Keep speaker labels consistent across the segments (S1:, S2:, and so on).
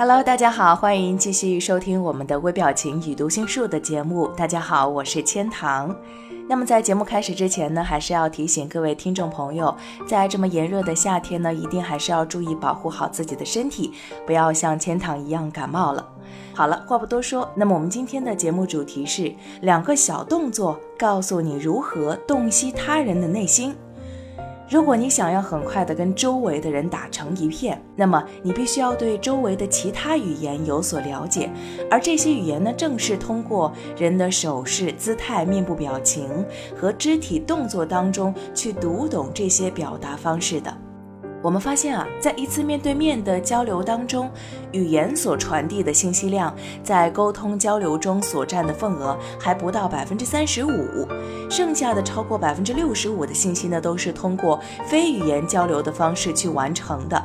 S1: Hello，大家好，欢迎继续收听我们的微表情与读心术的节目。大家好，我是千堂。那么在节目开始之前呢，还是要提醒各位听众朋友，在这么炎热的夏天呢，一定还是要注意保护好自己的身体，不要像千堂一样感冒了。好了，话不多说，那么我们今天的节目主题是两个小动作，告诉你如何洞悉他人的内心。如果你想要很快的跟周围的人打成一片，那么你必须要对周围的其他语言有所了解，而这些语言呢，正是通过人的手势、姿态、面部表情和肢体动作当中去读懂这些表达方式的。我们发现啊，在一次面对面的交流当中，语言所传递的信息量，在沟通交流中所占的份额还不到百分之三十五，剩下的超过百分之六十五的信息呢，都是通过非语言交流的方式去完成的。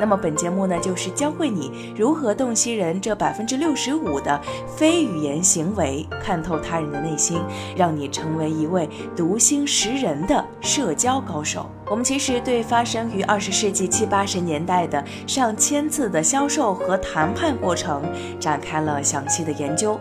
S1: 那么本节目呢，就是教会你如何洞悉人这百分之六十五的非语言行为，看透他人的内心，让你成为一位读心识人的社交高手。我们其实对发生于二十世纪七八十年代的上千次的销售和谈判过程展开了详细的研究。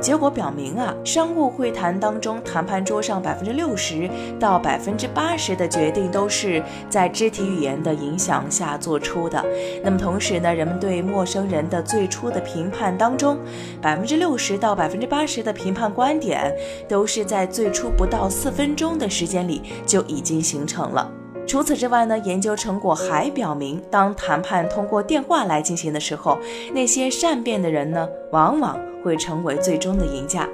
S1: 结果表明啊，商务会谈当中，谈判桌上百分之六十到百分之八十的决定都是在肢体语言的影响下做出的。那么同时呢，人们对陌生人的最初的评判当中，百分之六十到百分之八十的评判观点都是在最初不到四分钟的时间里就已经形成了。除此之外呢，研究成果还表明，当谈判通过电话来进行的时候，那些善变的人呢，往往会成为最终的赢家。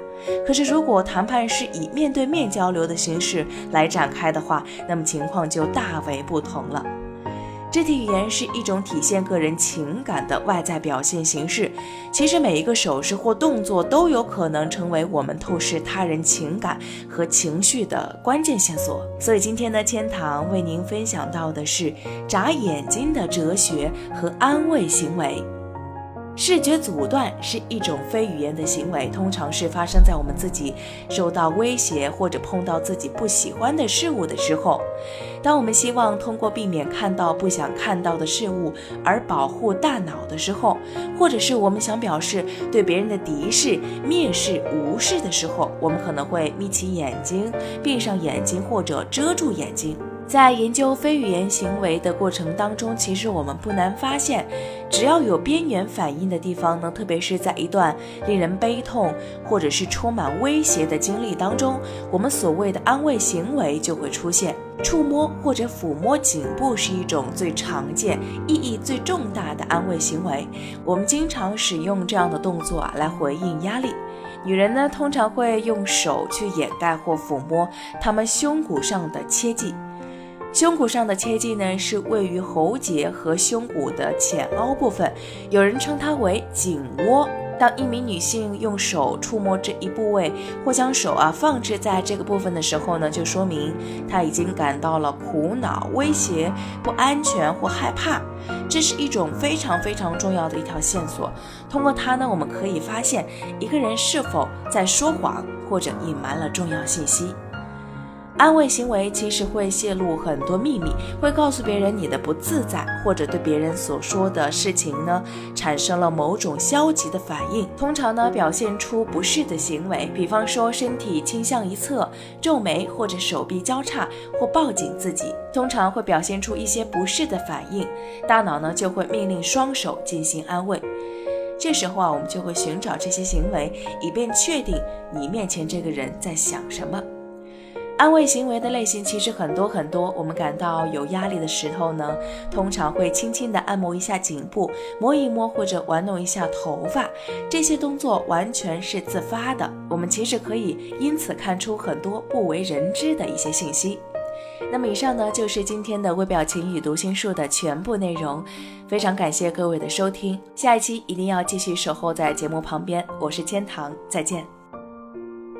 S1: 可是，如果谈判是以面对面交流的形式来展开的话，那么情况就大为不同了。肢体语言是一种体现个人情感的外在表现形式。其实每一个手势或动作都有可能成为我们透视他人情感和情绪的关键线索。所以今天呢，千堂为您分享到的是眨眼睛的哲学和安慰行为。视觉阻断是一种非语言的行为，通常是发生在我们自己受到威胁或者碰到自己不喜欢的事物的时候。当我们希望通过避免看到不想看到的事物而保护大脑的时候，或者是我们想表示对别人的敌视、蔑视、无视的时候，我们可能会眯起眼睛、闭上眼睛或者遮住眼睛。在研究非语言行为的过程当中，其实我们不难发现，只要有边缘反应的地方呢，特别是在一段令人悲痛或者是充满威胁的经历当中，我们所谓的安慰行为就会出现。触摸或者抚摸颈部是一种最常见、意义最重大的安慰行为。我们经常使用这样的动作啊来回应压力。女人呢，通常会用手去掩盖或抚摸她们胸骨上的切迹。胸骨上的切迹呢，是位于喉结和胸骨的浅凹部分，有人称它为颈窝。当一名女性用手触摸这一部位，或将手啊放置在这个部分的时候呢，就说明她已经感到了苦恼、威胁、不安全或害怕。这是一种非常非常重要的一条线索。通过它呢，我们可以发现一个人是否在说谎，或者隐瞒了重要信息。安慰行为其实会泄露很多秘密，会告诉别人你的不自在，或者对别人所说的事情呢产生了某种消极的反应。通常呢表现出不适的行为，比方说身体倾向一侧、皱眉或者手臂交叉或抱紧自己，通常会表现出一些不适的反应。大脑呢就会命令双手进行安慰。这时候啊，我们就会寻找这些行为，以便确定你面前这个人在想什么。安慰行为的类型其实很多很多。我们感到有压力的时候呢，通常会轻轻地按摩一下颈部，摸一摸或者玩弄一下头发。这些动作完全是自发的。我们其实可以因此看出很多不为人知的一些信息。那么以上呢就是今天的微表情与读心术的全部内容，非常感谢各位的收听，下一期一定要继续守候在节目旁边，我是千堂，再见。